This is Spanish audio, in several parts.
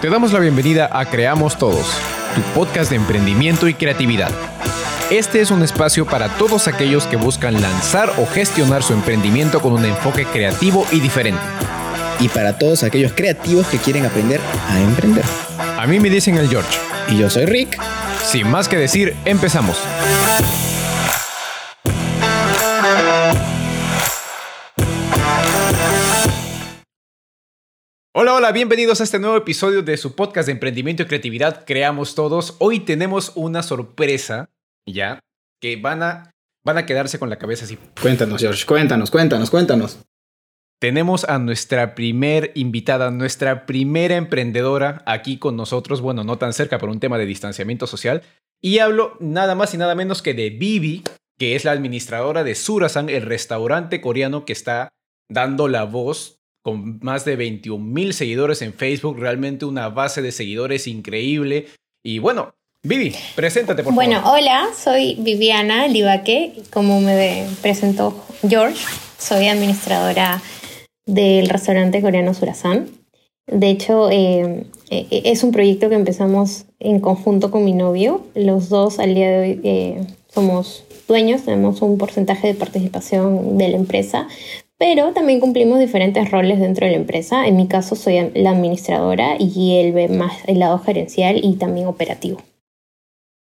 Te damos la bienvenida a Creamos Todos, tu podcast de emprendimiento y creatividad. Este es un espacio para todos aquellos que buscan lanzar o gestionar su emprendimiento con un enfoque creativo y diferente. Y para todos aquellos creativos que quieren aprender a emprender. A mí me dicen el George. Y yo soy Rick. Sin más que decir, empezamos. Hola, hola, bienvenidos a este nuevo episodio de su podcast de emprendimiento y creatividad Creamos Todos. Hoy tenemos una sorpresa, ya, que van a, van a quedarse con la cabeza así. Cuéntanos, George, cuéntanos, cuéntanos, cuéntanos. Tenemos a nuestra primer invitada, nuestra primera emprendedora aquí con nosotros, bueno, no tan cerca por un tema de distanciamiento social. Y hablo nada más y nada menos que de Vivi, que es la administradora de Surasan, el restaurante coreano que está dando la voz con más de 21 mil seguidores en Facebook, realmente una base de seguidores increíble. Y bueno, Vivi, preséntate por bueno, favor. Bueno, hola, soy Viviana Libaque, como me presentó George, soy administradora del restaurante coreano Surasan. De hecho, eh, eh, es un proyecto que empezamos en conjunto con mi novio. Los dos al día de hoy eh, somos dueños, tenemos un porcentaje de participación de la empresa, pero también cumplimos diferentes roles dentro de la empresa. En mi caso soy la administradora y él más el lado gerencial y también operativo.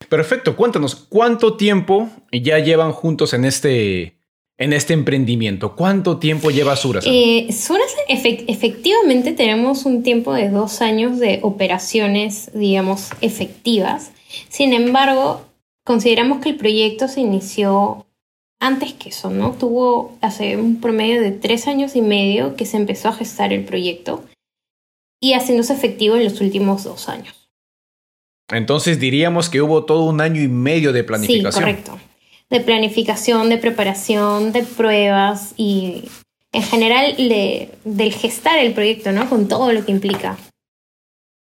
Perfecto, cuéntanos, ¿cuánto tiempo ya llevan juntos en este, en este emprendimiento? ¿Cuánto tiempo lleva Surasan? Eh, Surasan, efectivamente tenemos un tiempo de dos años de operaciones, digamos, efectivas. Sin embargo, consideramos que el proyecto se inició antes que eso, ¿no? Tuvo hace un promedio de tres años y medio que se empezó a gestar el proyecto y haciéndose efectivo en los últimos dos años. Entonces diríamos que hubo todo un año y medio de planificación. Sí, correcto. De planificación, de preparación, de pruebas y en general de, del gestar el proyecto, ¿no? Con todo lo que implica.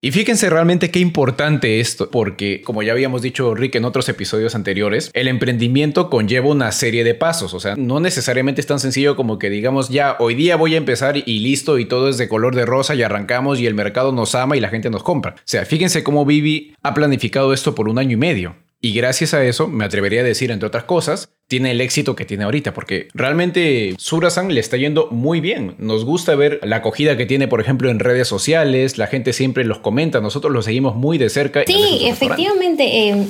Y fíjense realmente qué importante esto, porque como ya habíamos dicho Rick en otros episodios anteriores, el emprendimiento conlleva una serie de pasos, o sea, no necesariamente es tan sencillo como que digamos ya hoy día voy a empezar y listo y todo es de color de rosa y arrancamos y el mercado nos ama y la gente nos compra. O sea, fíjense cómo Vivi ha planificado esto por un año y medio. Y gracias a eso, me atrevería a decir, entre otras cosas, tiene el éxito que tiene ahorita, porque realmente Surasan le está yendo muy bien. Nos gusta ver la acogida que tiene, por ejemplo, en redes sociales, la gente siempre los comenta, nosotros los seguimos muy de cerca. Sí, efectivamente. Eh,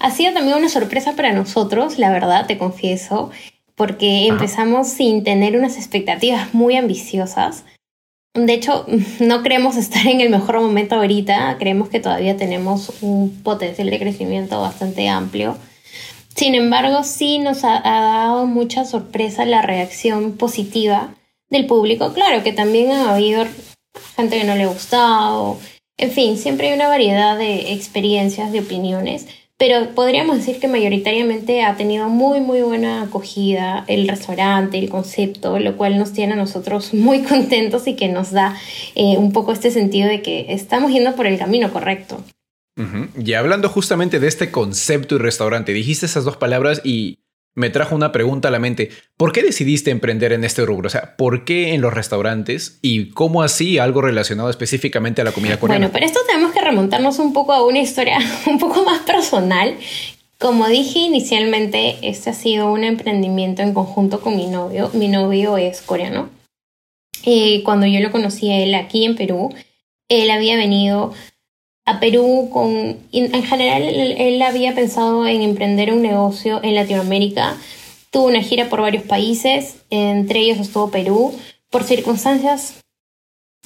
ha sido también una sorpresa para nosotros, la verdad, te confieso, porque empezamos sin tener unas expectativas muy ambiciosas. De hecho, no creemos estar en el mejor momento ahorita, creemos que todavía tenemos un potencial de crecimiento bastante amplio. Sin embargo, sí nos ha, dado mucha sorpresa la reacción positiva del público. Claro que también ha habido gente que no le ha gustado. En fin, siempre hay una variedad de experiencias, de opiniones pero podríamos decir que mayoritariamente ha tenido muy muy buena acogida el restaurante, el concepto, lo cual nos tiene a nosotros muy contentos y que nos da eh, un poco este sentido de que estamos yendo por el camino correcto. Y hablando justamente de este concepto y restaurante, dijiste esas dos palabras y me trajo una pregunta a la mente. ¿Por qué decidiste emprender en este rubro? O sea, ¿por qué en los restaurantes y cómo así algo relacionado específicamente a la comida coreana? Bueno, para esto tenemos que remontarnos un poco a una historia un poco más personal. Como dije inicialmente, este ha sido un emprendimiento en conjunto con mi novio. Mi novio es coreano. Y cuando yo lo conocí a él aquí en Perú, él había venido a Perú con... En general, él, había pensado en emprender un negocio en Latinoamérica. Tuvo una gira por varios países, entre ellos estuvo Perú. Por circunstancias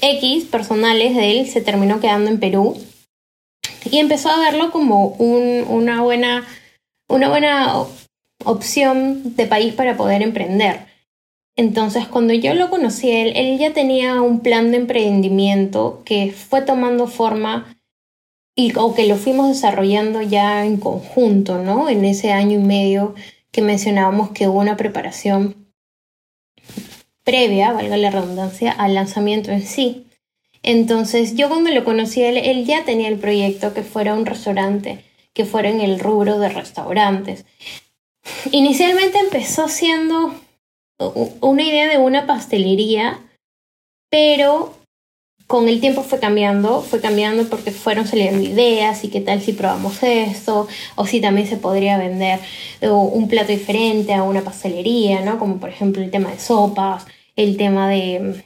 X personales de él, se terminó quedando en Perú. Y empezó a verlo como un, una, buena, una buena opción de país para poder emprender. Entonces, cuando yo lo conocí, él, él ya tenía un plan de emprendimiento que fue tomando forma y, o que lo fuimos desarrollando ya en conjunto, ¿no? En ese año y medio que mencionábamos que hubo una preparación previa, valga la redundancia, al lanzamiento en sí. Entonces yo cuando lo conocí, él, él ya tenía el proyecto que fuera un restaurante, que fuera en el rubro de restaurantes. Inicialmente empezó siendo una idea de una pastelería, pero con el tiempo fue cambiando, fue cambiando porque fueron saliendo ideas y qué tal si probamos esto, o si también se podría vender un plato diferente a una pastelería, ¿no? Como por ejemplo el tema de sopas, el tema de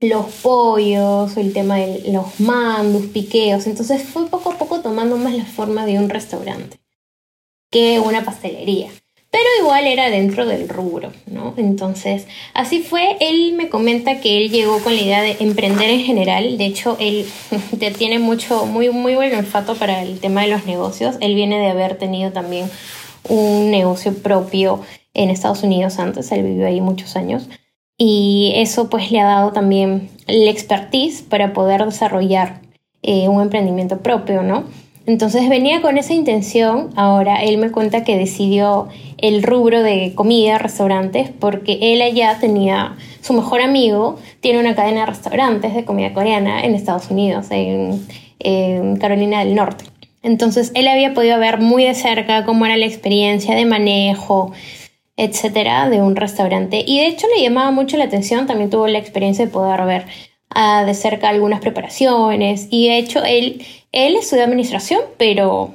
mm, los pollos, el tema de los mandos, piqueos. Entonces fue poco a poco tomando más la forma de un restaurante que una pastelería pero igual era dentro del rubro, ¿no? Entonces, así fue, él me comenta que él llegó con la idea de emprender en general, de hecho, él tiene mucho, muy, muy buen olfato para el tema de los negocios, él viene de haber tenido también un negocio propio en Estados Unidos antes, él vivió ahí muchos años, y eso pues le ha dado también la expertise para poder desarrollar eh, un emprendimiento propio, ¿no? Entonces venía con esa intención, ahora él me cuenta que decidió el rubro de comida, restaurantes, porque él allá tenía, su mejor amigo tiene una cadena de restaurantes de comida coreana en Estados Unidos, en, Carolina del Norte. Entonces él había podido ver muy de cerca cómo era la experiencia de manejo, etcétera, de un restaurante. Y de hecho le llamaba mucho la atención, también tuvo la experiencia de poder ver ah, de cerca algunas preparaciones. Y de hecho él, él estudió administración, pero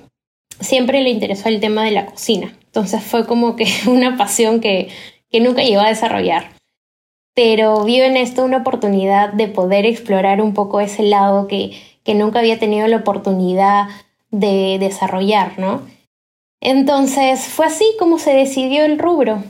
siempre le interesó el tema de la cocina. Entonces fue como que una pasión que, que nunca llegó a desarrollar. Pero vio en esto una oportunidad de poder explorar un poco ese lado que, que nunca había tenido la oportunidad de desarrollar, ¿no? Entonces fue así como se decidió el rubro.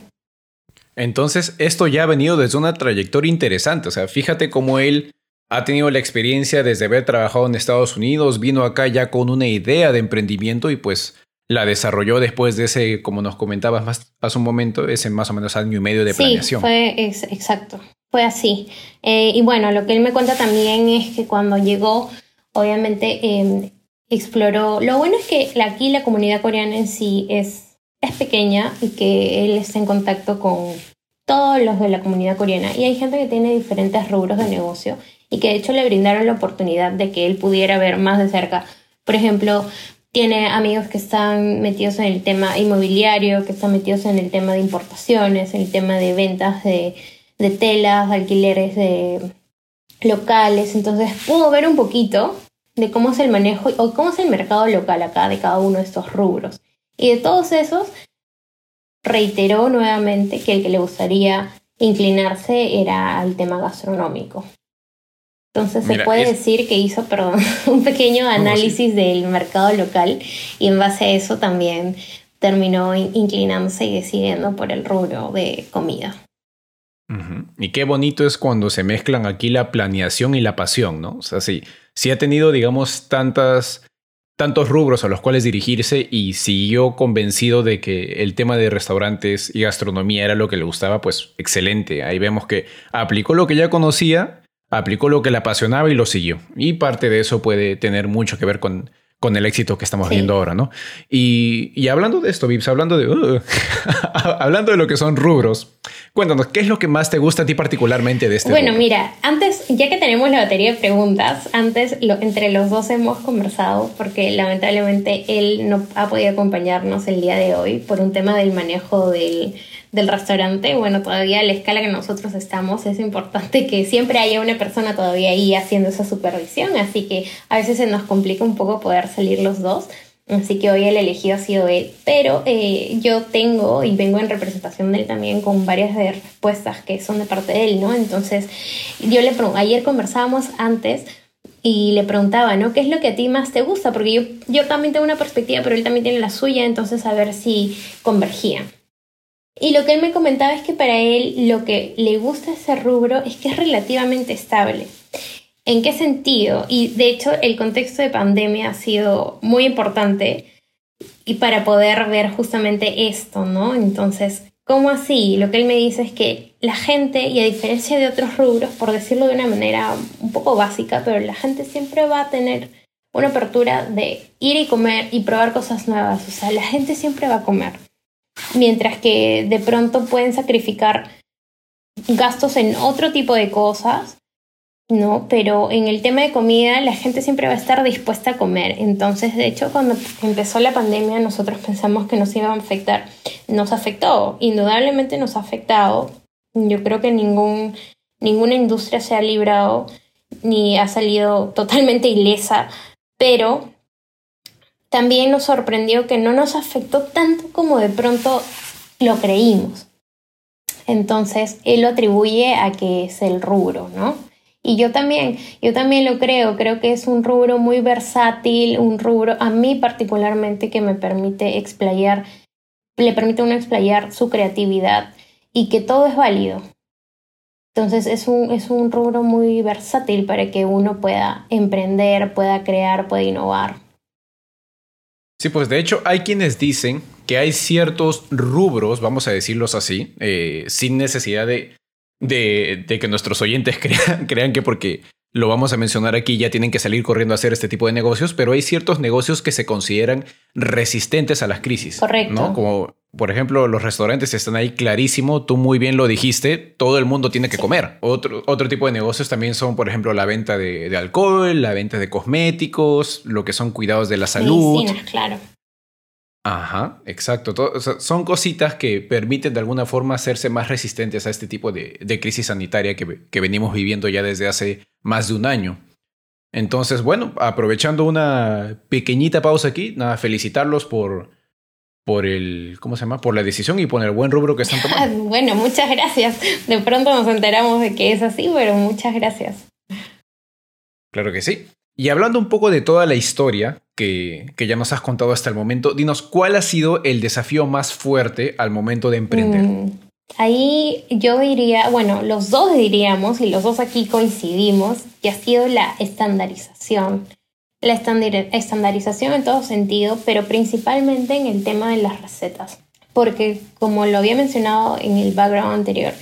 Entonces, esto ya ha venido desde una trayectoria interesante. O sea, fíjate cómo él ha tenido la experiencia desde haber trabajado en Estados Unidos, vino acá ya con una idea de emprendimiento y pues la desarrolló después de ese, como nos comentabas más hace un momento, ese más o menos año y medio de planeación. Sí, fue exacto, fue así. Eh, y bueno, lo que él me cuenta también es que cuando llegó, obviamente em, exploró. Lo bueno es que aquí la comunidad coreana en sí es, es pequeña y que él está en contacto con todos los de la comunidad coreana. Y hay gente que tiene diferentes rubros de negocio y que de hecho le brindaron la oportunidad de que él pudiera ver más de cerca. Por ejemplo, tiene amigos que están metidos en el tema inmobiliario, que están metidos en el tema de importaciones, en el tema de ventas de, de telas, alquileres de locales. Entonces pudo ver un poquito de cómo es el manejo o cómo es el mercado local acá de cada uno de estos rubros. Y de todos esos, reiteró nuevamente que el que le gustaría inclinarse era al tema gastronómico. Entonces se puede decir que hizo, perdón, un pequeño análisis del mercado local y en base a eso también terminó inclinándose y decidiendo por el rubro de comida. Y qué bonito es cuando se mezclan aquí la planeación y la pasión, ¿no? O sea, sí, sí ha tenido, digamos, tantas, tantos rubros a los cuales dirigirse y siguió convencido de que el tema de restaurantes y gastronomía era lo que le gustaba, pues excelente. Ahí vemos que aplicó lo que ya conocía aplicó lo que le apasionaba y lo siguió. Y parte de eso puede tener mucho que ver con, con el éxito que estamos viendo ahora, ¿no? Y, hablando de esto, Vips, hablando de, uh, hablando de lo que son rubros, cuéntanos, ¿qué es lo que más te gusta a ti particularmente de este Bueno, mira, antes, ya que tenemos la batería de preguntas, antes lo, entre los dos hemos conversado porque lamentablemente él no ha podido acompañarnos el día de hoy por un tema del manejo del del restaurante, bueno, todavía la escala que nosotros estamos es importante que siempre haya una persona todavía ahí haciendo esa supervisión, así que a veces se nos complica un poco poder salir los dos. Así que hoy el elegido ha sido él. Pero eh, yo tengo y vengo en representación de él también con varias de respuestas que son de parte de él, ¿no? Entonces, yo le ayer conversábamos antes y le preguntaba, ¿no? ¿Qué es lo que a ti más te gusta? Porque yo, yo también tengo una perspectiva, pero él también tiene la suya, entonces a ver si convergían. Y lo que él me comentaba es que para él lo que le gusta ese rubro es que es relativamente estable. ¿En qué sentido? Y de hecho el contexto de pandemia ha sido muy importante y para poder ver justamente esto, ¿no? Entonces, ¿cómo así? Lo que él me dice es que la gente, y a diferencia de otros rubros, por decirlo de una manera un poco básica, pero la gente siempre va a tener una apertura de ir y comer y probar cosas nuevas. O sea, la gente siempre va a comer mientras que de pronto pueden sacrificar gastos en otro tipo de cosas ¿no? Pero en el tema de comida la gente siempre va a estar dispuesta a comer. Entonces, de hecho, cuando empezó la pandemia nosotros pensamos que nos iba a afectar. Nos afectó, indudablemente nos ha afectado. Yo creo que ningún, ninguna industria se ha librado ni ha salido totalmente ilesa, pero también nos sorprendió que no nos afectó tanto como de pronto lo creímos. Entonces, él lo atribuye a que es el rubro, ¿no? Y yo también, yo también lo creo, creo que es un rubro muy versátil, un rubro a mí particularmente que me permite explayar, le permite a uno explayar su creatividad y que todo es válido. Entonces es un, es un rubro muy versátil para que uno pueda emprender, pueda crear, pueda innovar. Sí, pues de hecho hay quienes dicen que hay ciertos rubros, vamos a decirlos así, eh, sin necesidad de, de, que nuestros oyentes crean, crean que porque lo vamos a mencionar aquí, ya tienen que salir corriendo a hacer este tipo de negocios, pero hay ciertos negocios que se consideran resistentes a las crisis. Correcto. ¿no? Como por ejemplo, los restaurantes están ahí clarísimo, tú muy bien lo dijiste, todo el mundo tiene que comer. Otro, otro tipo de negocios también son, por ejemplo, la venta de, alcohol, la venta de cosméticos, lo que son cuidados de la salud. claro. Ajá, exacto. son cositas que permiten de alguna forma hacerse más resistentes a este tipo de, crisis sanitaria que, que, venimos viviendo ya desde hace más de un año. Entonces, bueno, aprovechando una pequeñita pausa aquí, nada, felicitarlos por, por el, ¿cómo se llama? Por la decisión y por el buen rubro que están tomando. bueno, muchas gracias. De pronto nos enteramos de que es así, pero muchas gracias. Claro que sí. Y hablando un poco de toda la historia que, que, ya nos has contado hasta el momento, dinos cuál ha sido el desafío más fuerte al momento de emprender. Mm, ahí yo diría, bueno, los dos diríamos, y los dos aquí coincidimos, que ha sido la estandarización. La estandarización en todo sentido, pero principalmente en el tema de las recetas. Porque como lo había mencionado en el background anterior,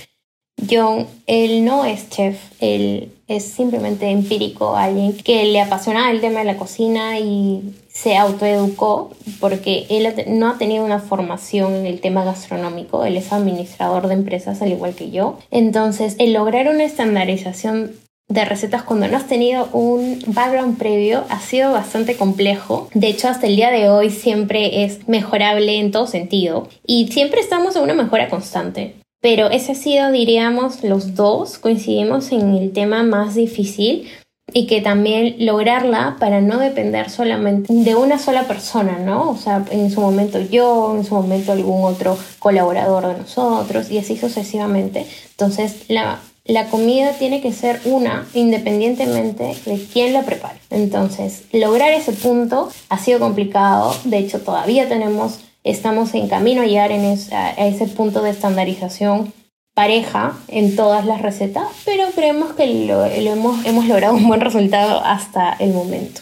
John, él no es chef, él es simplemente empírico, alguien que le apasiona el tema de la cocina y se autoeducó porque él no ha tenido una formación en el tema gastronómico, él es administrador de empresas al igual que yo. Entonces, el lograr una estandarización de recetas cuando no has tenido un background previo ha sido bastante complejo. De hecho, hasta el día de hoy siempre es mejorable en todo sentido y siempre estamos en una mejora constante. Pero ese ha sido, diríamos, los dos coincidimos en el tema más difícil y que también lograrla para no depender solamente de una sola persona, ¿no? O sea, en su momento yo, en su momento algún otro colaborador de nosotros y así sucesivamente. Entonces, la, la comida tiene que ser una independientemente de quién la prepare. Entonces, lograr ese punto ha sido complicado, de hecho todavía tenemos estamos en camino a llegar a ese punto de estandarización pareja en todas las recetas, pero creemos que lo, hemos, logrado un buen resultado hasta el momento.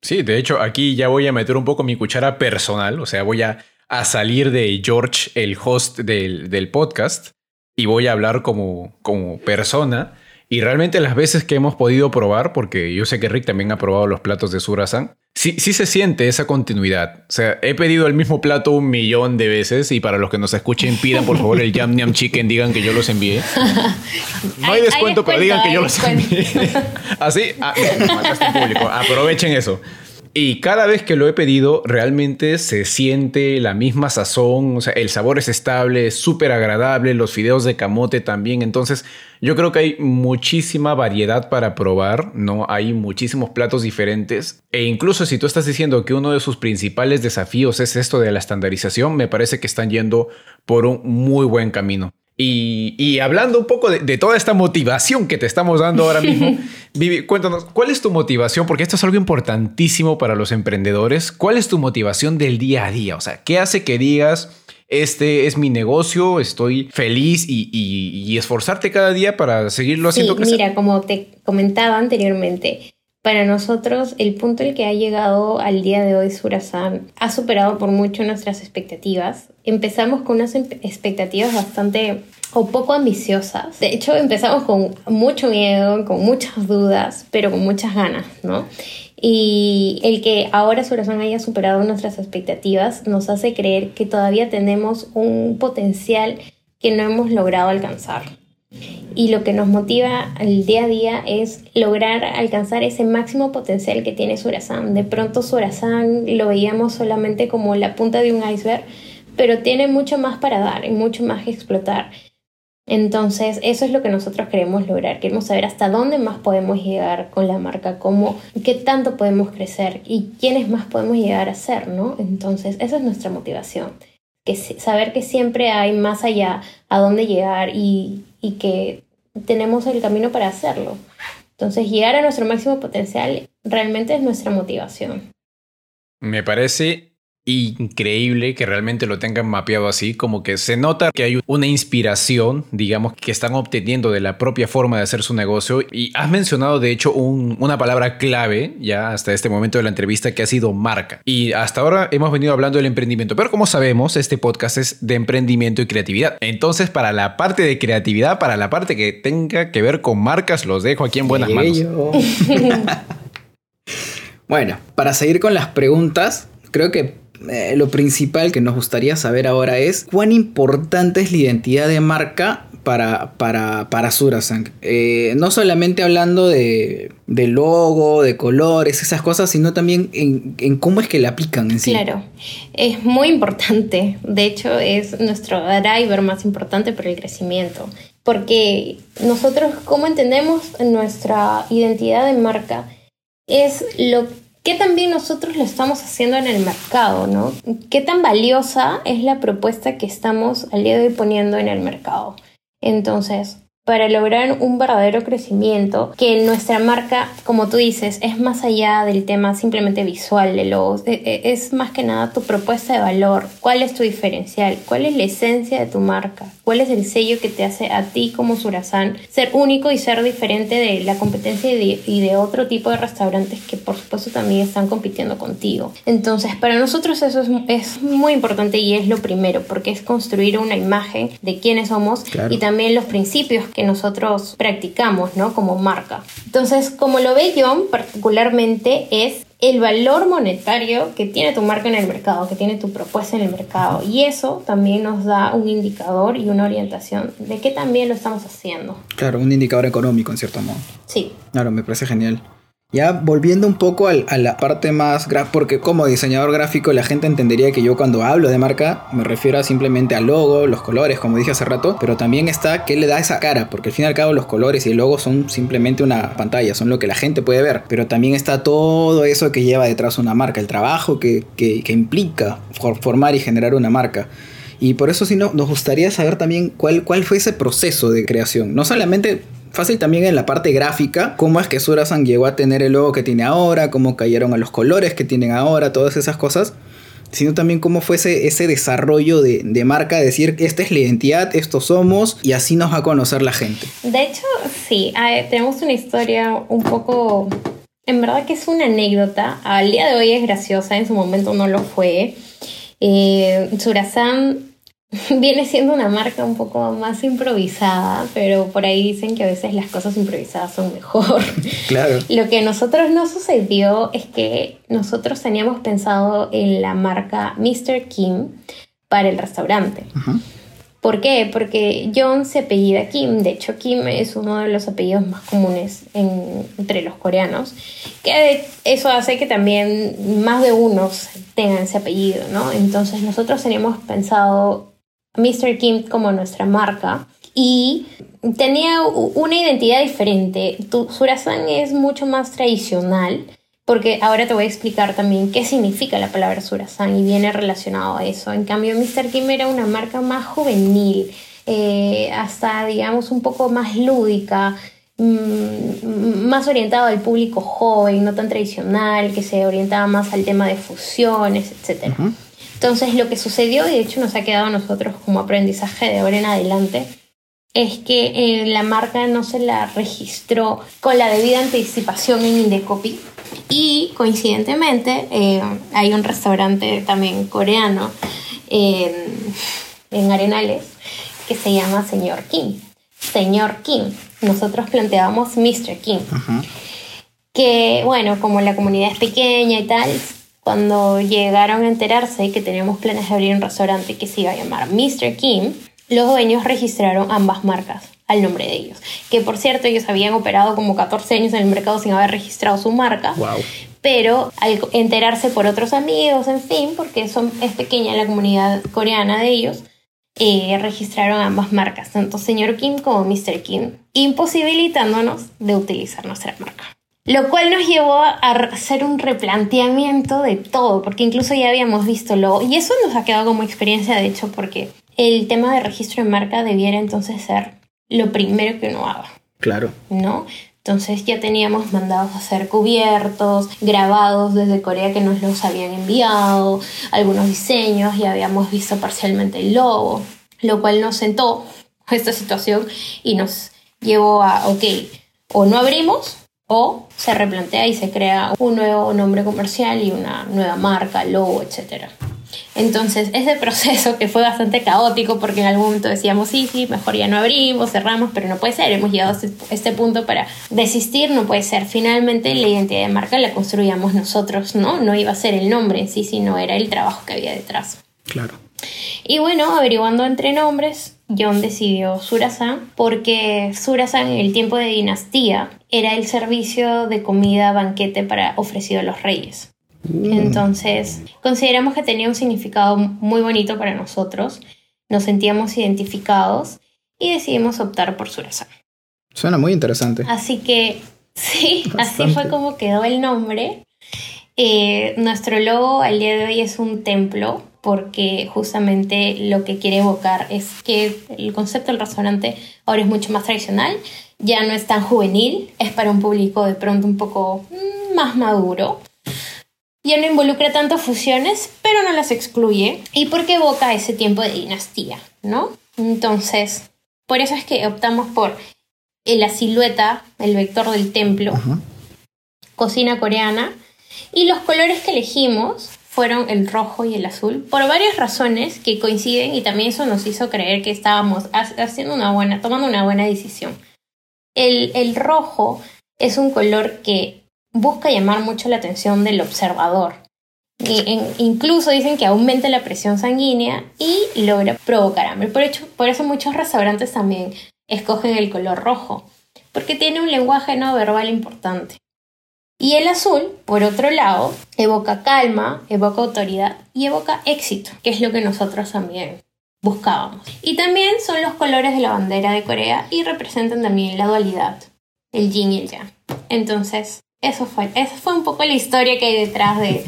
Sí, de hecho, aquí ya voy a meter un poco mi cuchara personal, o sea, voy a, a salir de George, el host del, del, podcast, y voy a hablar como, como persona. Y realmente las veces que hemos podido probar, porque yo sé que Rick también ha probado los platos de Surasan, sí, sí se siente esa continuidad. O sea, he pedido el mismo plato un millón de veces y para los que nos escuchen, pidan por favor el Yam Nyam Chicken, digan que yo los envié. No hay, descuento, pero digan que yo los envié. Así, ah, público. Aprovechen eso. Y cada vez que lo he pedido, realmente se siente la misma sazón, o sea, el sabor es estable, es súper agradable, los fideos de camote también. Entonces, yo creo que hay muchísima variedad para probar, ¿no? Hay muchísimos platos diferentes. E incluso si tú estás diciendo que uno de sus principales desafíos es esto de la estandarización, me parece que están yendo por un muy buen camino. Y, hablando un poco de, toda esta motivación que te estamos dando ahora mismo, Vivi, cuéntanos, ¿cuál es tu motivación? Porque esto es algo importantísimo para los emprendedores. ¿Cuál es tu motivación del día a día? O sea, ¿qué hace que digas, este es mi negocio, estoy feliz y, esforzarte cada día para seguirlo haciendo sí, Mira, como te comentaba anteriormente, para nosotros el punto el que ha llegado al día de hoy Surasan ha superado por mucho nuestras expectativas empezamos con unas expectativas bastante o poco ambiciosas. De hecho, empezamos con mucho miedo, con muchas dudas, pero con muchas ganas, ¿no? Y el que ahora Surazón haya superado nuestras expectativas nos hace creer que todavía tenemos un potencial que no hemos logrado alcanzar. Y lo que nos motiva al día a día es lograr alcanzar ese máximo potencial que tiene Surazán. De pronto Surazán lo veíamos solamente como la punta de un iceberg, pero tiene mucho más para dar y mucho más que explotar. Entonces, eso es lo que nosotros queremos lograr. Queremos saber hasta dónde más podemos llegar con la marca, cómo, qué tanto podemos crecer y quiénes más podemos llegar a ser, ¿no? Entonces, esa es nuestra motivación. Que saber que siempre hay más allá a dónde llegar y, y que tenemos el camino para hacerlo. Entonces, llegar a nuestro máximo potencial realmente es nuestra motivación. Me parece increíble que realmente lo tengan mapeado así, como que se nota que hay una inspiración, digamos, que están obteniendo de la propia forma de hacer su negocio. Y has mencionado, de hecho, una palabra clave ya hasta este momento de la entrevista que ha sido marca. Y hasta ahora hemos venido hablando del emprendimiento, pero como sabemos, este podcast es de emprendimiento y creatividad. Entonces, para la parte de creatividad, para la parte que tenga que ver con marcas, los dejo aquí en buenas manos. bueno, para seguir con las preguntas, creo que eh, lo principal que nos gustaría saber ahora es cuán importante es la identidad de marca para, para, para Surasang. Eh, no solamente hablando de, logo, de colores, esas cosas, sino también en, cómo es que la aplican en sí. Claro, es muy importante. De hecho, es nuestro driver más importante para el crecimiento. Porque nosotros, ¿cómo entendemos nuestra identidad de marca? Es lo qué tan bien nosotros lo estamos haciendo en el mercado, ¿no? ¿Qué tan valiosa es la propuesta que estamos al día de hoy poniendo en el mercado? Entonces, para lograr un verdadero crecimiento, que nuestra marca, como tú dices, es más allá del tema simplemente visual de logos, e, es más que nada tu propuesta de valor, cuál es tu diferencial, cuál es la esencia de tu marca, cuál es el sello que te hace a ti como Surazán ser único y ser diferente de la competencia y de, otro tipo de restaurantes que por supuesto también están compitiendo contigo. Entonces, para nosotros eso es, muy importante y es lo primero, porque es construir una imagen de quiénes somos y también los principios que nosotros practicamos, ¿no? Como marca. Entonces, como lo ve John particularmente es el valor monetario que tiene tu marca en el mercado, que tiene tu propuesta en el mercado. Y eso también nos da un indicador y una orientación de qué también lo estamos haciendo. Claro, un indicador económico en cierto modo. Sí. Claro, me parece genial. Ya volviendo un poco a la parte más gráfica, porque como diseñador gráfico la gente entendería que yo cuando hablo de marca me refiero simplemente al logo, los colores, como dije hace rato, pero también está qué le da esa cara, porque al fin y al cabo los colores y el logo son simplemente una pantalla, son lo que la gente puede ver, pero también está todo eso que lleva detrás una marca, el trabajo que, que, que implica formar y generar una marca. Y por eso sí no, nos gustaría saber también cuál, cuál fue ese proceso de creación. No solamente fácil también en la parte gráfica, cómo es que Surasan llegó a tener el logo que tiene ahora, cómo cayeron a los colores que tienen ahora, todas esas cosas sino también cómo fue ese, desarrollo de, marca, decir, esta es la identidad, estos somos, y así nos va a conocer la gente. De hecho, sí, tenemos una historia un poco, en verdad que es una anécdota, al día de hoy es graciosa, en su momento no lo fue. Eh, Surasan viene siendo una marca un poco más improvisada, pero por ahí dicen que a veces las cosas improvisadas son mejor. Claro. Lo que a nosotros nos sucedió es que nosotros teníamos pensado en la marca Mr. Kim para el restaurante. ¿Por qué? Porque John se apellida Kim. De hecho, Kim es uno de los apellidos más comunes entre los coreanos. Que eso hace que también más de unos tengan ese apellido, ¿no? Entonces nosotros teníamos pensado Mr. Kim como nuestra marca y tenía una identidad diferente. Tu Surasan es mucho más tradicional porque ahora te voy a explicar también qué significa la palabra Surasan y viene relacionado a eso. En cambio, Mr. Kim era una marca más juvenil, eh, hasta digamos un poco más lúdica, mm, más orientado al público joven, no tan tradicional, que se orientaba más al tema de fusiones, etc. Entonces lo que sucedió, y de hecho nos ha quedado a nosotros como aprendizaje de ahora en adelante, es que eh, la marca no se la registró con la debida anticipación en Indecopy y coincidentemente eh, hay un restaurante también coreano en Arenales que se llama Señor Kim. Señor Kim. Nosotros planteábamos Mr. Kim. Que bueno, como la comunidad es pequeña y tal, cuando llegaron a enterarse que teníamos planes de abrir un restaurante que se iba a llamar Mr. Kim, los dueños registraron ambas marcas al nombre de ellos. Que por cierto, ellos habían operado como 14 años en el mercado sin haber registrado su marca. Wow. Pero al enterarse por otros amigos, en fin, porque son, es pequeña la comunidad coreana de ellos, eh, registraron ambas marcas, tanto señor Kim como Mr. Kim, imposibilitándonos de utilizar nuestra marca. Lo cual nos llevó a hacer un replanteamiento de todo, porque incluso ya habíamos visto lo... Y eso nos ha quedado como experiencia, de hecho, porque el tema de registro de marca debiera entonces ser lo primero que uno haga. Claro. ¿No? Entonces ya teníamos mandados a hacer cubiertos, grabados desde Corea que nos los habían enviado, algunos diseños, y habíamos visto parcialmente el logo, lo cual nos sentó esta situación y nos llevó a, ok, o no abrimos o se replantea y se crea un nuevo nombre comercial y una nueva marca, logo, etcétera. Entonces, ese proceso que fue bastante caótico porque en algún momento decíamos, sí, sí, mejor ya no abrimos, cerramos, pero no puede ser, hemos llegado a este, este punto para desistir, no puede ser. Finalmente, la identidad de marca la construíamos nosotros, ¿no? No iba a ser el nombre en sí, sino era el trabajo que había detrás. Claro. Y bueno, averiguando entre nombres, John decidió Surasan porque Surasan en el tiempo de dinastía era el servicio de comida banquete para ofrecido a los reyes. Mm. Entonces, consideramos que tenía un significado muy bonito para nosotros, nos sentíamos identificados y decidimos optar por Surasan. Suena muy interesante. Así que, sí, así fue como quedó el nombre. Eh, nuestro logo al día de hoy es un templo porque justamente lo que quiere evocar es que el concepto del restaurante ahora es mucho más tradicional, ya no es tan juvenil, es para un público de pronto un poco mm, más maduro ya no involucra tanto fusiones, pero no las excluye. Y porque evoca ese tiempo de dinastía, ¿no? Entonces, por eso es que optamos por la silueta, el vector del templo, cocina coreana, y los colores que elegimos fueron el rojo y el azul, por varias razones que coinciden y también eso nos hizo creer que estábamos haciendo una buena, tomando una buena decisión. El, el rojo es un color que busca llamar mucho la atención del observador. incluso dicen que aumenta la presión sanguínea y logra provocar hambre. Por, por eso muchos restaurantes también escogen el color rojo, porque tiene un lenguaje no verbal importante. Y el azul, por otro lado, evoca calma, evoca autoridad y evoca éxito, que es lo que nosotros también buscábamos. Y también son los colores de la bandera de Corea y representan también la dualidad, el yin y el yang. Entonces, eso fue, esa fue un poco la historia que hay detrás de,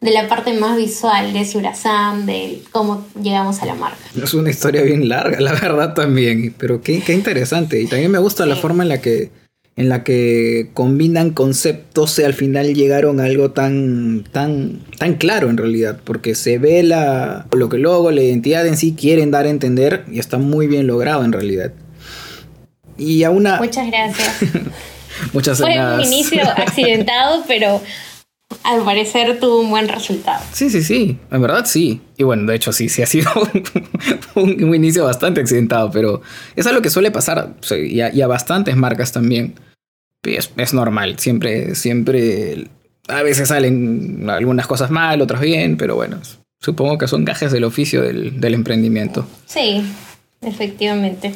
la parte más visual de Surasan, de cómo llegamos a la marca. Es una historia bien larga, la verdad también, pero qué, interesante. Y también me gusta la forma en la que en la que combinan conceptos y al final llegaron a algo tan, tan, tan claro en realidad, porque se ve la, lo que luego la identidad en sí quieren dar a entender y está muy bien logrado en realidad. Y a una... Muchas gracias. Muchas Fue un inicio accidentado, pero al parecer tuvo un buen resultado. Sí, sí, sí. En verdad sí. Y bueno, de hecho sí, sí ha sido un, inicio bastante accidentado, pero es algo que suele pasar y, a, bastantes marcas también. Es, es, normal, siempre, siempre, a veces salen algunas cosas mal, otras bien, pero bueno, supongo que son gajes del oficio del, del emprendimiento. Sí, efectivamente.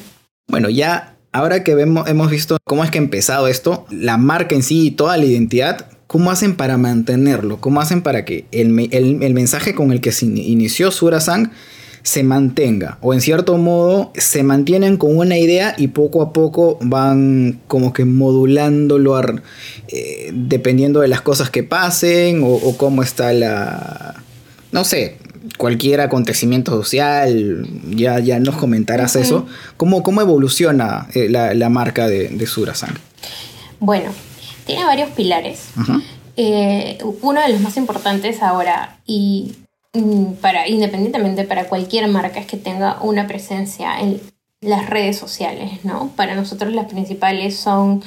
Bueno, ya ahora que vemos, hemos visto cómo es que ha empezado esto, la marca en sí y toda la identidad, ¿cómo hacen para mantenerlo? ¿Cómo hacen para que el, mensaje con el que se inició Surasan se mantenga? O en cierto modo se mantienen con una idea y poco a poco van como que modulándolo eh, dependiendo de las cosas que pasen o cómo está la... No sé, cualquier acontecimiento social, ya, ya nos comentarás eso. ¿Cómo, ¿Cómo, evoluciona eh, la, marca de, de, Surasan? Bueno, tiene varios pilares. Eh, uno de los más importantes ahora, y para, independientemente para cualquier marca, es que tenga una presencia en las redes sociales, ¿no? Para nosotros las principales son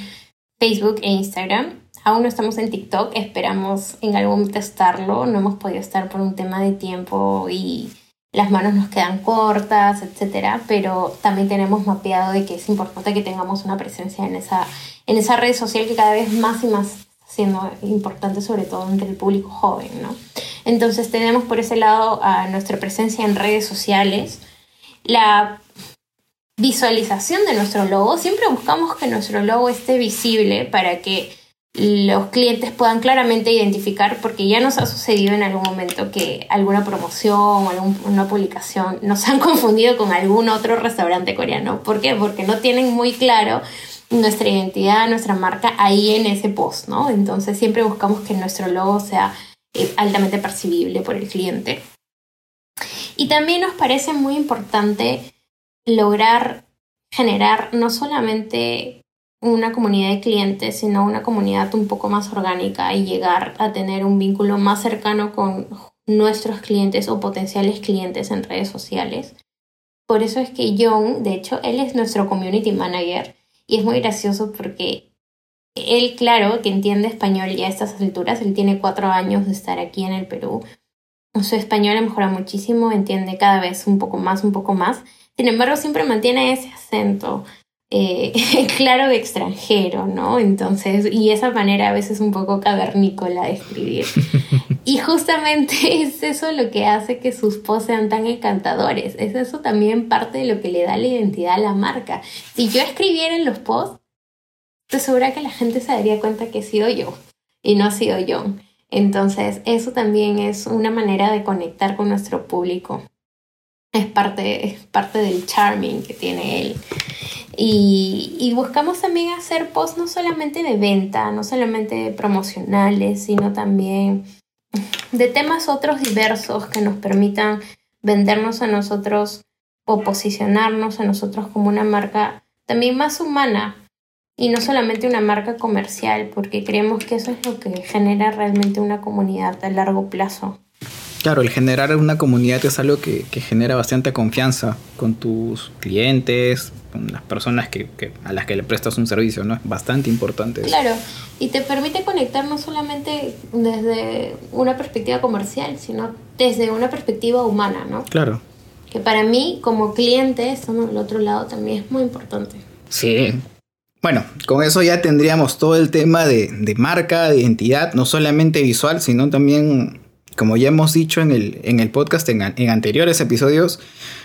Facebook e Instagram. Aún no estamos en TikTok, esperamos en algún momento estarlo, no hemos podido estar por un tema de tiempo y las manos nos quedan cortas, etcétera, pero también tenemos mapeado de que es importante que tengamos una presencia en esa, en esa red social que cada vez más y más siendo importante sobre todo entre el público joven, ¿no? Entonces tenemos por ese lado nuestra presencia en redes sociales. La visualización de nuestro logo, siempre buscamos que nuestro logo esté visible para que los clientes puedan claramente identificar, porque ya nos ha sucedido en algún momento que alguna promoción o alguna publicación nos han confundido con algún otro restaurante coreano. ¿Por qué? Porque no tienen muy claro nuestra identidad, nuestra marca ahí en ese post, ¿no? Entonces siempre buscamos que nuestro logo sea eh, altamente percibible por el cliente. Y también nos parece muy importante lograr generar no solamente una comunidad de clientes, sino una comunidad un poco más orgánica y llegar a tener un vínculo más cercano con nuestros clientes o potenciales clientes en redes sociales. Por eso es que John, de hecho, él es nuestro community manager y es muy gracioso porque él, claro, que entiende español ya a estas alturas, él tiene cuatro años de estar aquí en el Perú. Su español ha mejorado muchísimo, entiende cada vez un poco más, un poco más. Sin embargo, siempre mantiene ese acento eh, claro de extranjero, ¿no? Entonces, y esa manera a veces un poco cavernícola de escribir. Y justamente es eso lo que hace que sus posts sean tan encantadores. Es eso también parte de lo que le da la identidad a la marca. Si yo escribiera en los posts, estoy segura que la gente se daría cuenta que he sido yo y no ha sido yo. Entonces, eso también es una manera de conectar con nuestro público. Es parte, es parte del charming que tiene él. Y, y, buscamos también hacer posts no solamente de venta, no solamente promocionales, sino también de temas otros diversos que nos permitan vendernos a nosotros o posicionarnos a nosotros como una marca también más humana y no solamente una marca comercial, porque creemos que eso es lo que genera realmente una comunidad a largo plazo. Claro, el generar una comunidad es algo que, genera bastante confianza con tus clientes, con las personas que, a las que le prestas un servicio, ¿no? Es bastante importante. Claro, y te permite conectar no solamente desde una perspectiva comercial, sino desde una perspectiva humana, ¿no? Claro. Que para mí, como cliente, estamos del otro lado también es muy importante. Sí, bueno, con eso ya tendríamos todo el tema de, marca, de identidad, no solamente visual, sino también como ya hemos dicho en el, en el podcast, en, anteriores episodios,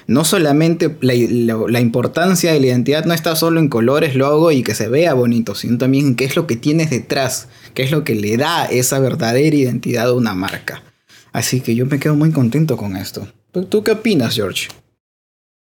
no solamente la, importancia de la identidad no está solo en colores, logo y que se vea bonito, sino también en qué es lo que tienes detrás, qué es lo que le da esa verdadera identidad a una marca. Así que yo me quedo muy contento con esto. ¿Tú qué opinas, George?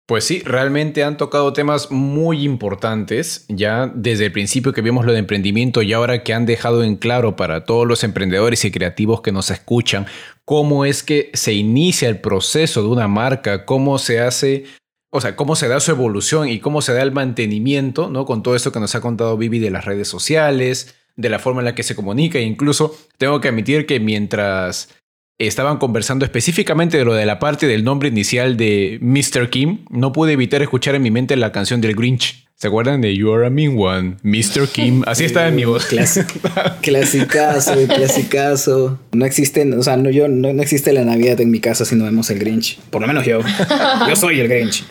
Pues sí, realmente han tocado temas muy importantes, ya desde el principio que vimos lo de emprendimiento y ahora que han dejado en claro para todos los emprendedores y creativos que nos escuchan cómo es que se inicia el proceso de una marca, cómo se hace, o sea, cómo se da su evolución y cómo se da el mantenimiento, ¿no? Con todo esto que nos ha contado Vivi de las redes sociales, de la forma en la que se comunica e incluso tengo que admitir que mientras estaban conversando específicamente de lo de la parte del nombre inicial de Mr. Kim, no pude evitar escuchar en mi mente la canción del Grinch. ¿Se acuerdan de You Are a Mean One, Mr. Kim? Así está en mi voz. clasicazo, clasicazo. No existe, o sea, no, yo, no, no, existe la Navidad en mi casa si no vemos el Grinch. Por lo menos yo. Yo soy el Grinch.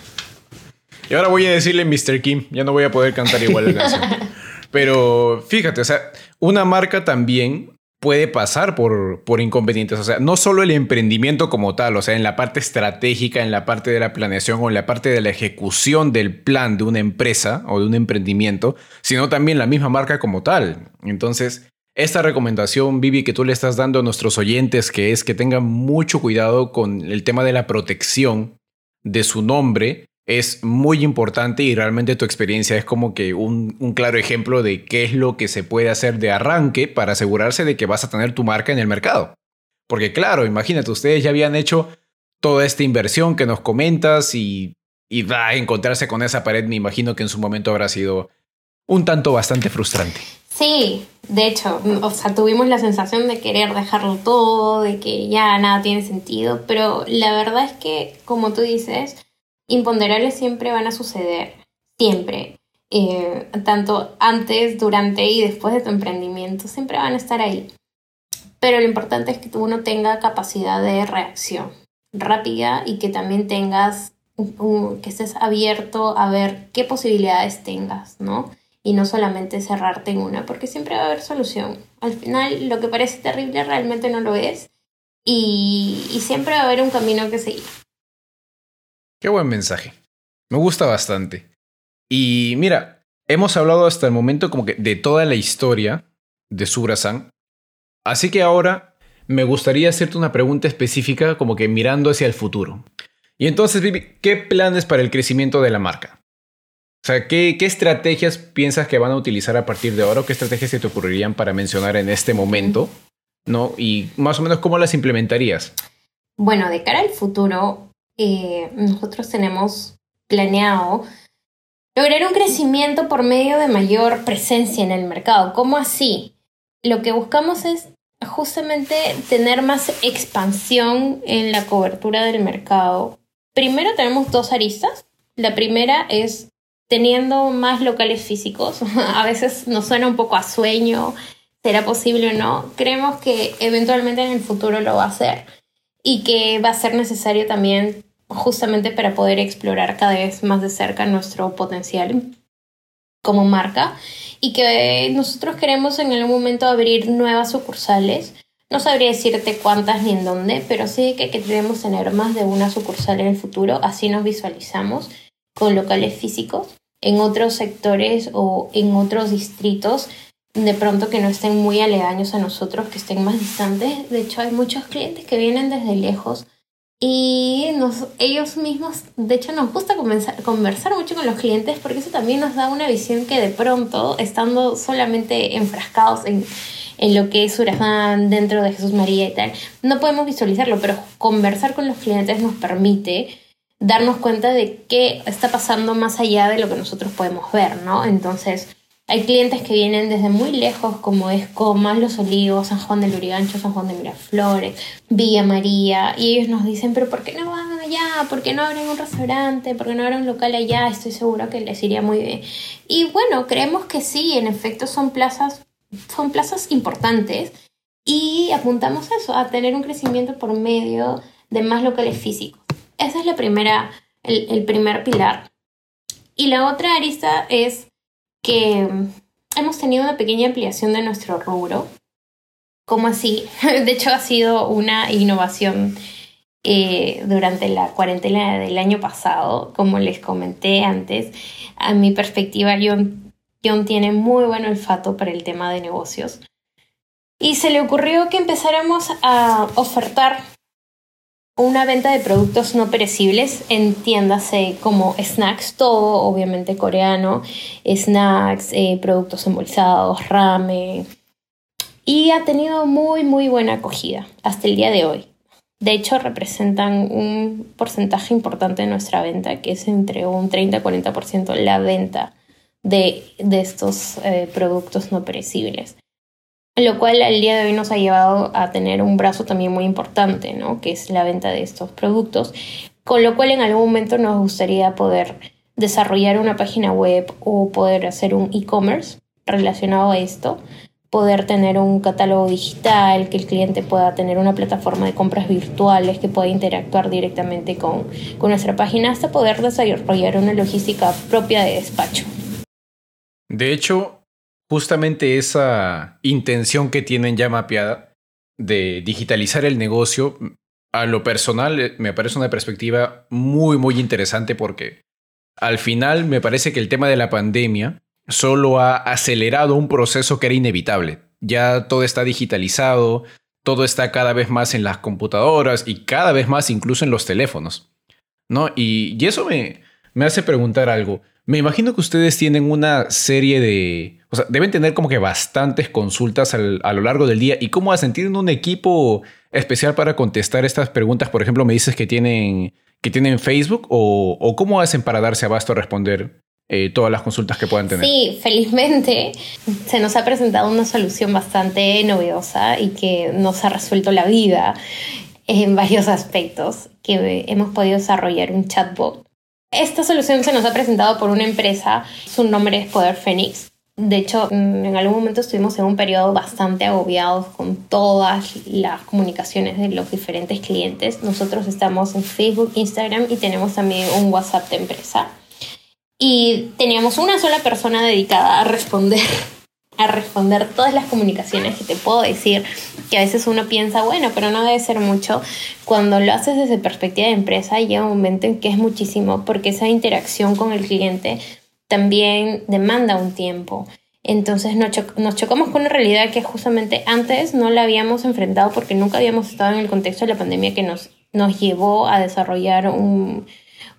Y ahora voy a decirle Mr. Kim. Ya no voy a poder cantar igual la canción. Pero fíjate, o sea, una marca también puede pasar por, por inconvenientes. O sea, no solo el emprendimiento como tal, o sea, en la parte estratégica, en la parte de la planeación o en la parte de la ejecución del plan de una empresa o de un emprendimiento, sino también la misma marca como tal. Entonces, esta recomendación, Vivi, que tú le estás dando a nuestros oyentes, que es que tengan mucho cuidado con el tema de la protección de su nombre es muy importante y realmente tu experiencia es como que un, claro ejemplo de qué es lo que se puede hacer de arranque para asegurarse de que vas a tener tu marca en el mercado. Porque claro, imagínate, ustedes ya habían hecho toda esta inversión que nos comentas y, y va a encontrarse con esa pared, me imagino que en su momento habrá sido un tanto bastante frustrante. Sí, de hecho, o sea, tuvimos la sensación de querer dejarlo todo, de que ya nada tiene sentido, pero la verdad es que, como tú dices, imponderables siempre van a suceder, siempre. Eh, tanto antes, durante y después de tu emprendimiento, siempre van a estar ahí. Pero lo importante es que tú uno tenga capacidad de reacción rápida y que también tengas, que estés abierto a ver qué posibilidades tengas, ¿no? Y no solamente cerrarte en una, porque siempre va a haber solución. Al final, lo que parece terrible realmente no lo es y, y siempre va a haber un camino que seguir. Qué buen mensaje. Me gusta bastante. Y mira, hemos hablado hasta el momento como que de toda la historia de Subrasan. Así que ahora me gustaría hacerte una pregunta específica como que mirando hacia el futuro. Y entonces, Vivi, ¿qué planes para el crecimiento de la marca? O sea, ¿qué, ¿qué, estrategias piensas que van a utilizar a partir de ahora qué estrategias se te ocurrirían para mencionar en este momento? ¿No? Y más o menos, ¿cómo las implementarías? Bueno, de cara al futuro, eh, nosotros tenemos planeado lograr un crecimiento por medio de mayor presencia en el mercado. ¿Cómo así? Lo que buscamos es justamente tener más expansión en la cobertura del mercado. Primero tenemos dos aristas. La primera es teniendo más locales físicos. a veces nos suena un poco a sueño, será posible o no. Creemos que eventualmente en el futuro lo va a hacer y que va a ser necesario también justamente para poder explorar cada vez más de cerca nuestro potencial como marca y que nosotros queremos en algún momento abrir nuevas sucursales. No sabría decirte cuántas ni en dónde, pero sí que, que queremos tener más de una sucursal en el futuro, así nos visualizamos con locales físicos en otros sectores o en otros distritos de pronto que no estén muy aledaños a nosotros, que estén más distantes. De hecho, hay muchos clientes que vienen desde lejos y ellos mismos, de hecho, nos gusta conversar, mucho con los clientes porque eso también nos da una visión que de pronto, estando solamente enfrascados en, en lo que es Uraján dentro de Jesús María y tal, no podemos visualizarlo, pero conversar con los clientes nos permite darnos cuenta de qué está pasando más allá de lo que nosotros podemos ver, ¿no? Entonces, hay clientes que vienen desde muy lejos, como es Comas, Los Olivos, San Juan del Urigancho, San Juan de Miraflores, Villa María, y ellos nos dicen, pero ¿por qué no van allá? ¿Por qué no abren un restaurante? ¿Por qué no abren un local allá? Estoy segura que les iría muy bien. Y bueno, creemos que sí, en efecto son plazas, son plazas importantes y apuntamos a eso, a tener un crecimiento por medio de más locales físicos. Esa es la primera, el primer pilar. Y la otra arista es que hemos tenido una pequeña ampliación de nuestro rubro. ¿Cómo así? De hecho, ha sido una innovación eh, durante la cuarentena del año pasado. Como les comenté antes, a mi perspectiva, John, John tiene muy buen olfato para el tema de negocios. Y se le ocurrió que empezáramos a ofertar una venta de productos no perecibles, entiéndase como snacks, todo obviamente coreano, snacks, eh, productos embolsados, ramen. Y ha tenido muy, muy buena acogida hasta el día de hoy. De hecho, representan un porcentaje importante de nuestra venta, que es entre un 30-40% la venta de, de estos eh, productos no perecibles lo cual al día de hoy nos ha llevado a tener un brazo también muy importante, ¿no? que es la venta de estos productos, con lo cual en algún momento nos gustaría poder desarrollar una página web o poder hacer un e-commerce relacionado a esto, poder tener un catálogo digital, que el cliente pueda tener una plataforma de compras virtuales, que pueda interactuar directamente con, con nuestra página, hasta poder desarrollar una logística propia de despacho. De hecho, justamente esa intención que tienen ya mapeada de digitalizar el negocio, a lo personal eh, me parece una perspectiva muy, muy interesante porque al final me parece que el tema de la pandemia solo ha acelerado un proceso que era inevitable. Ya todo está digitalizado, todo está cada vez más en las computadoras y cada vez más incluso en los teléfonos. ¿No? Y, y eso me, me hace preguntar algo. Me imagino que ustedes tienen una serie de... O sea, deben tener como que bastantes consultas a lo largo del día. ¿Y cómo hacen? ¿Tienen un equipo especial para contestar estas preguntas? Por ejemplo, me dices que tienen, que tienen Facebook o, cómo hacen para darse abasto a responder eh, todas las consultas que puedan tener. Sí, felizmente se nos ha presentado una solución bastante novedosa y que nos ha resuelto la vida en varios aspectos, que hemos podido desarrollar un chatbot esta solución se nos ha presentado por una empresa, su nombre es Poder Phoenix. De hecho, en algún momento estuvimos en un periodo bastante agobiados con todas las comunicaciones de los diferentes clientes. Nosotros estamos en Facebook, Instagram y tenemos también un WhatsApp de empresa. Y teníamos una sola persona dedicada a responder a responder todas las comunicaciones que te puedo decir, que a veces uno piensa, bueno, pero no debe ser mucho. Cuando lo haces desde perspectiva de empresa, llega un momento en que es muchísimo, porque esa interacción con el cliente también demanda un tiempo. Entonces nos, chocamos con una realidad que justamente antes no la habíamos enfrentado porque nunca habíamos estado en el contexto de la pandemia que nos, nos llevó a desarrollar un,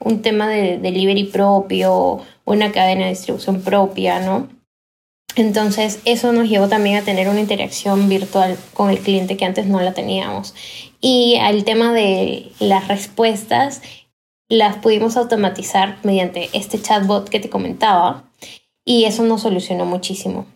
un tema de delivery propio, una cadena de distribución propia, ¿no? Entonces eso nos llevó también a tener una interacción virtual con el cliente que antes no la teníamos. Y al tema de las respuestas, las pudimos automatizar mediante este chatbot que te comentaba y eso nos solucionó muchísimo.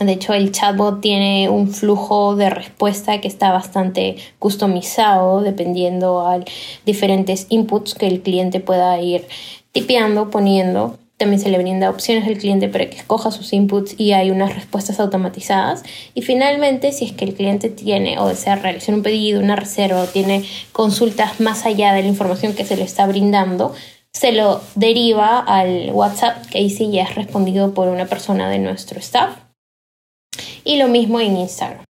De hecho, el chatbot tiene un flujo de respuesta que está bastante customizado dependiendo a diferentes inputs que el cliente pueda ir tipeando, poniendo también se le brinda opciones al cliente para que escoja sus inputs y hay unas respuestas automatizadas. Y finalmente, si es que el cliente tiene o desea realizar un pedido, una reserva o tiene consultas más allá de la información que se le está brindando, se lo deriva al WhatsApp, que ahí sí ya es respondido por una persona de nuestro staff. Y lo mismo en Instagram.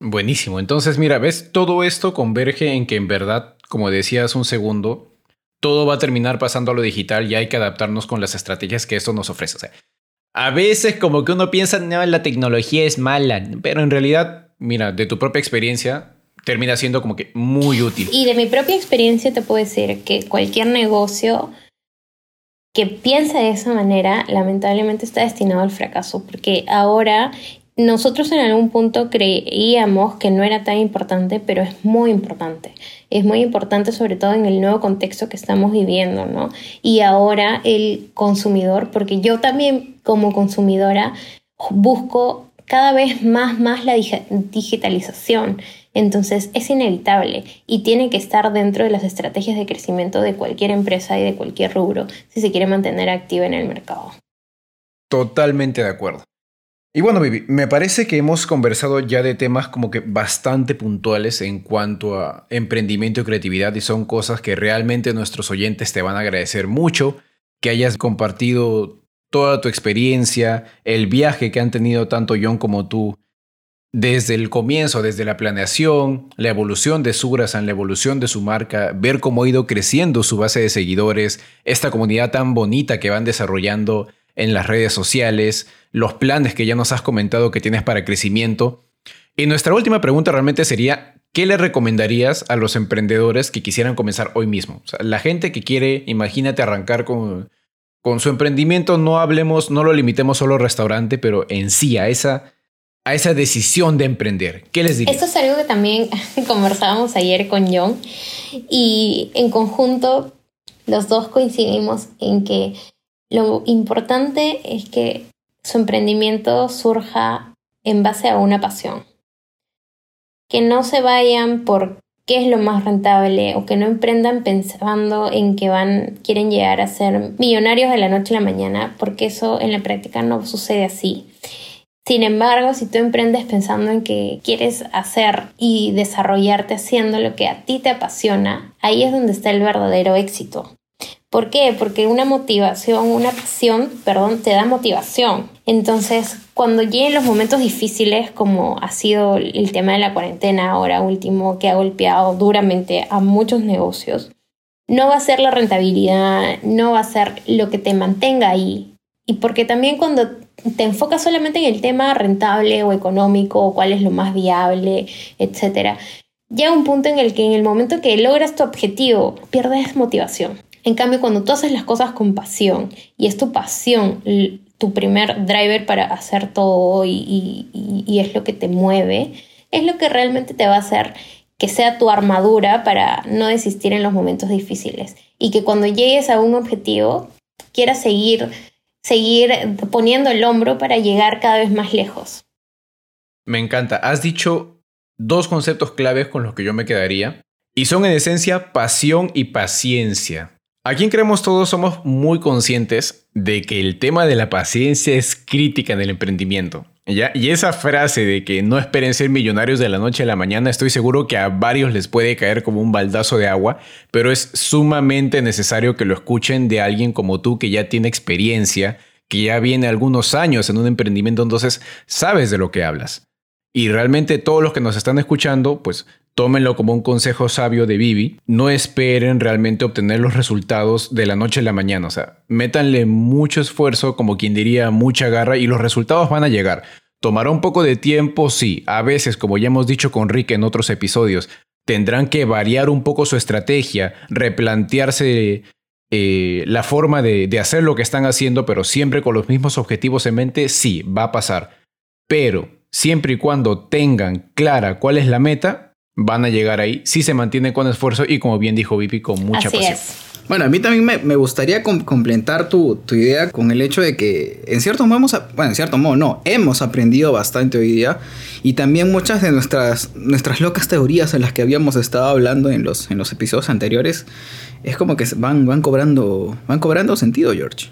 Buenísimo. Entonces, mira, ves, todo esto converge en que en verdad, como decías un segundo, todo va a terminar pasando a lo digital y hay que adaptarnos con las estrategias que esto nos ofrece. O sea, a veces como que uno piensa, no, la tecnología es mala, pero en realidad, mira, de tu propia experiencia, termina siendo como que muy útil. Y de mi propia experiencia te puedo decir que cualquier negocio que piense de esa manera, lamentablemente está destinado al fracaso, porque ahora nosotros en algún punto creíamos que no era tan importante, pero es muy importante. Es muy importante sobre todo en el nuevo contexto que estamos viviendo, ¿no? Y ahora el consumidor, porque yo también como consumidora busco cada vez más, más la digitalización. Entonces es inevitable y tiene que estar dentro de las estrategias de crecimiento de cualquier empresa y de cualquier rubro si se quiere mantener activa en el mercado. Totalmente de acuerdo. Y bueno, Vivi, me parece que hemos conversado ya de temas como que bastante puntuales en cuanto a emprendimiento y creatividad y son cosas que realmente nuestros oyentes te van a agradecer mucho, que hayas compartido toda tu experiencia, el viaje que han tenido tanto John como tú, desde el comienzo, desde la planeación, la evolución de Surasan, la evolución de su marca, ver cómo ha ido creciendo su base de seguidores, esta comunidad tan bonita que van desarrollando en las redes sociales, los planes que ya nos has comentado que tienes para crecimiento. Y nuestra última pregunta realmente sería, ¿qué le recomendarías a los emprendedores que quisieran comenzar hoy mismo? la gente que quiere, imagínate, arrancar con, con su emprendimiento, no hablemos, no lo limitemos solo al restaurante, pero en sí a esa, a esa decisión de emprender. ¿Qué les dirías? Esto es algo que también conversábamos ayer con John y en conjunto los dos coincidimos en que lo importante es que su emprendimiento surja en base a una pasión. Que no se vayan por qué es lo más rentable o que no emprendan pensando en que van quieren llegar a ser millonarios de la noche a la mañana, porque eso en la práctica no sucede así. Sin embargo, si tú emprendes pensando en que quieres hacer y desarrollarte haciendo lo que a ti te apasiona, ahí es donde está el verdadero éxito. ¿Por qué? Porque una motivación, una pasión, perdón, te da motivación. Entonces, cuando lleguen los momentos difíciles, como ha sido el tema de la cuarentena ahora último, que ha golpeado duramente a muchos negocios, no va a ser la rentabilidad, no va a ser lo que te mantenga ahí. Y porque también cuando te enfocas solamente en el tema rentable o económico, o cuál es lo más viable, etcétera, llega un punto en el que en el momento que logras tu objetivo, pierdes motivación. En cambio, cuando tú haces las cosas con pasión y es tu pasión tu primer driver para hacer todo y, y, es lo que te mueve, es lo que realmente te va a hacer que sea tu armadura para no desistir en los momentos difíciles y que cuando llegues a un objetivo quieras seguir, seguir poniendo el hombro para llegar cada vez más lejos. Me encanta. Has dicho dos conceptos claves con los que yo me quedaría y son en esencia pasión y paciencia. Aquí en Creemos Todos somos muy conscientes de que el tema de la paciencia es crítica en el emprendimiento. ¿ya? Y esa frase de que no esperen ser millonarios de la noche a la mañana, estoy seguro que a varios les puede caer como un baldazo de agua, pero es sumamente necesario que lo escuchen de alguien como tú que ya tiene experiencia, que ya viene algunos años en un emprendimiento, entonces sabes de lo que hablas. Y realmente todos los que nos están escuchando, pues tómenlo como un consejo sabio de Vivi. No esperen realmente obtener los resultados de la noche a la mañana. O sea, métanle mucho esfuerzo, como quien diría, mucha garra y los resultados van a llegar. Tomará un poco de tiempo, sí. A veces, como ya hemos dicho con Rick en otros episodios, tendrán que variar un poco su estrategia, replantearse eh, la forma de, de hacer lo que están haciendo, pero siempre con los mismos objetivos en mente, sí, va a pasar. Pero siempre y cuando tengan clara cuál es la meta, van a llegar ahí si se mantienen con esfuerzo y como bien dijo Vipi, con mucha Así pasión. es. Bueno, a mí también me, me gustaría com- complementar tu, tu idea con el hecho de que, en cierto modo, hemos, bueno, en cierto modo, no, hemos aprendido bastante hoy día y también muchas de nuestras, nuestras locas teorías en las que habíamos estado hablando en los, en los episodios anteriores, es como que se van, van, cobrando, van cobrando sentido, George.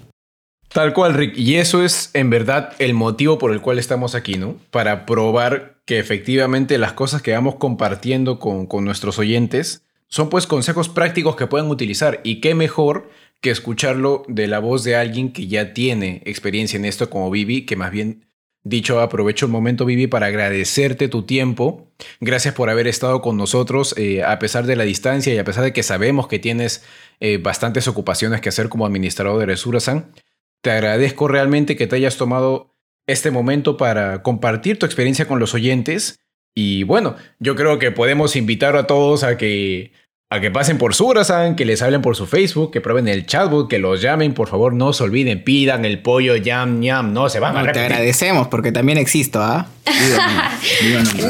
Tal cual, Rick. Y eso es en verdad el motivo por el cual estamos aquí, ¿no? Para probar que efectivamente las cosas que vamos compartiendo con, con nuestros oyentes son pues consejos prácticos que pueden utilizar. Y qué mejor que escucharlo de la voz de alguien que ya tiene experiencia en esto como Vivi, que más bien dicho aprovecho el momento Vivi para agradecerte tu tiempo. Gracias por haber estado con nosotros eh, a pesar de la distancia y a pesar de que sabemos que tienes eh, bastantes ocupaciones que hacer como administrador de Resurasan. Te agradezco realmente que te hayas tomado este momento para compartir tu experiencia con los oyentes. Y bueno, yo creo que podemos invitar a todos a que, a que pasen por Surasan, que les hablen por su Facebook, que prueben el chatbot, que los llamen, por favor, no se olviden, pidan el pollo yam yam, no se van a No, te repetir. agradecemos porque también existo, ¿ah?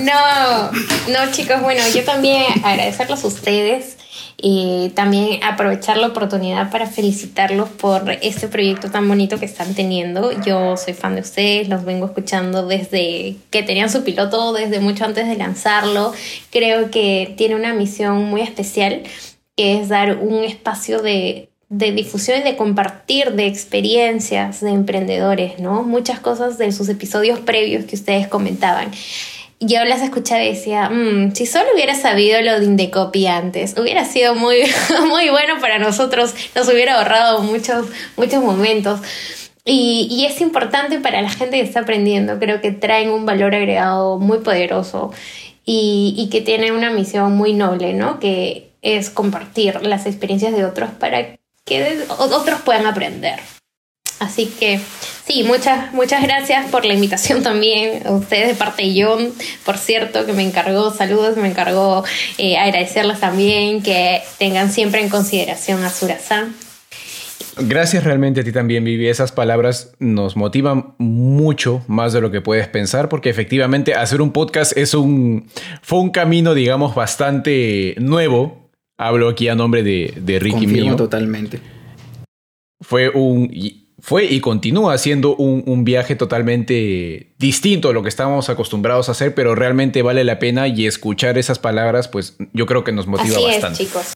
No, no chicos, bueno, yo también agradecerlos a ustedes y también aprovechar la oportunidad para felicitarlos por este proyecto tan bonito que están teniendo. Yo soy fan de ustedes, los vengo escuchando desde que tenían su piloto, desde mucho antes de lanzarlo. Creo que tiene una misión muy especial que es dar un espacio de, de difusión y de compartir de experiencias de emprendedores, ¿no? Muchas cosas de sus episodios previos que ustedes comentaban. Yo las escuchaba y decía, "Mm, si solo hubiera sabido lo de Indecopy antes, hubiera sido muy, muy bueno para nosotros, nos hubiera ahorrado muchos, muchos momentos. Y, y es importante para la gente que está aprendiendo, creo que traen un valor agregado muy poderoso y, y que tienen una misión muy noble, ¿no? Que es compartir las experiencias de otros para que otros puedan aprender. Así que sí, muchas, muchas gracias por la invitación también. A ustedes de parte de John, por cierto, que me encargó, saludos, me encargó eh, agradecerles también que tengan siempre en consideración a Surasan. Gracias realmente a ti también, Vivi. Esas palabras nos motivan mucho más de lo que puedes pensar, porque efectivamente hacer un podcast es un. fue un camino, digamos, bastante nuevo. Hablo aquí a nombre de, de Ricky Confirmo mío. totalmente. Fue un. Y- Fue y continúa siendo un, un viaje totalmente distinto a lo que estábamos acostumbrados a hacer, pero realmente vale la pena y escuchar esas palabras, pues yo creo que nos motiva Así bastante. es, chicos.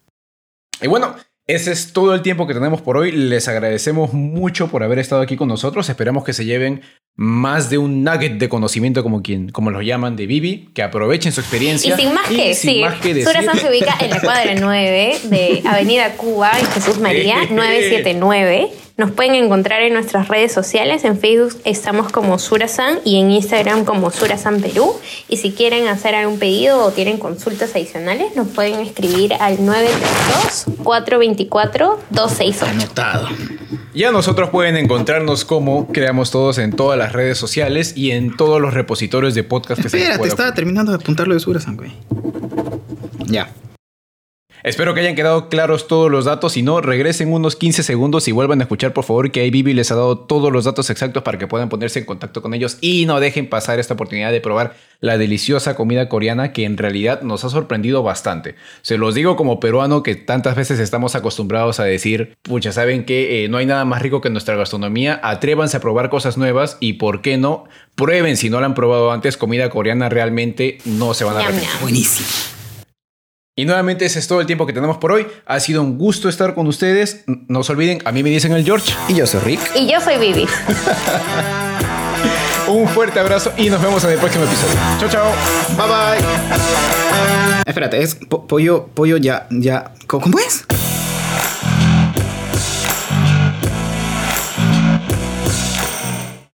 Y bueno, ese es todo el tiempo que tenemos por hoy. Les agradecemos mucho por haber estado aquí con nosotros. Esperamos que se lleven más de un nugget de conocimiento, como, quien, como lo llaman, de Vivi, que aprovechen su Y experiencia. sin más que sin decir, más que decir- se ubica en la cuadra 9 de Avenida Cuba en Jesús María 979. Nos pueden encontrar en nuestras redes sociales. En Facebook estamos como Surasan y en Instagram como Surasan Perú. Y si quieren hacer algún pedido o tienen consultas adicionales, nos pueden escribir al 932-424-268. Anotado. Ya nosotros pueden encontrarnos como creamos todos en todas las redes sociales y en todos los repositorios de podcast que se les Espérate, estaba terminando de apuntar lo de Surasan, güey. Ya. Espero que hayan quedado claros todos los datos. Si no, regresen unos 15 segundos y vuelvan a escuchar, por favor, que Vivi les ha dado todos los datos exactos para que puedan ponerse en contacto con ellos y no dejen pasar esta oportunidad de probar la deliciosa comida coreana que en realidad nos ha sorprendido bastante. Se los digo como peruano que tantas veces estamos acostumbrados a decir, pucha, saben que eh, no hay nada más rico que nuestra gastronomía, atrévanse a probar cosas nuevas y, ¿por qué no? Prueben si no la han probado antes, comida coreana realmente no se van a arrepentir. Buenísimo. Y nuevamente ese es todo el tiempo que tenemos por hoy. Ha sido un gusto estar con ustedes. No se olviden, a mí me dicen el George. Y yo soy Rick. Y yo soy Vivi. Un fuerte abrazo y nos vemos en el próximo episodio. Chao, chao. Bye bye. Espérate, es po- pollo, pollo ya, ya. ¿Cómo cómo es?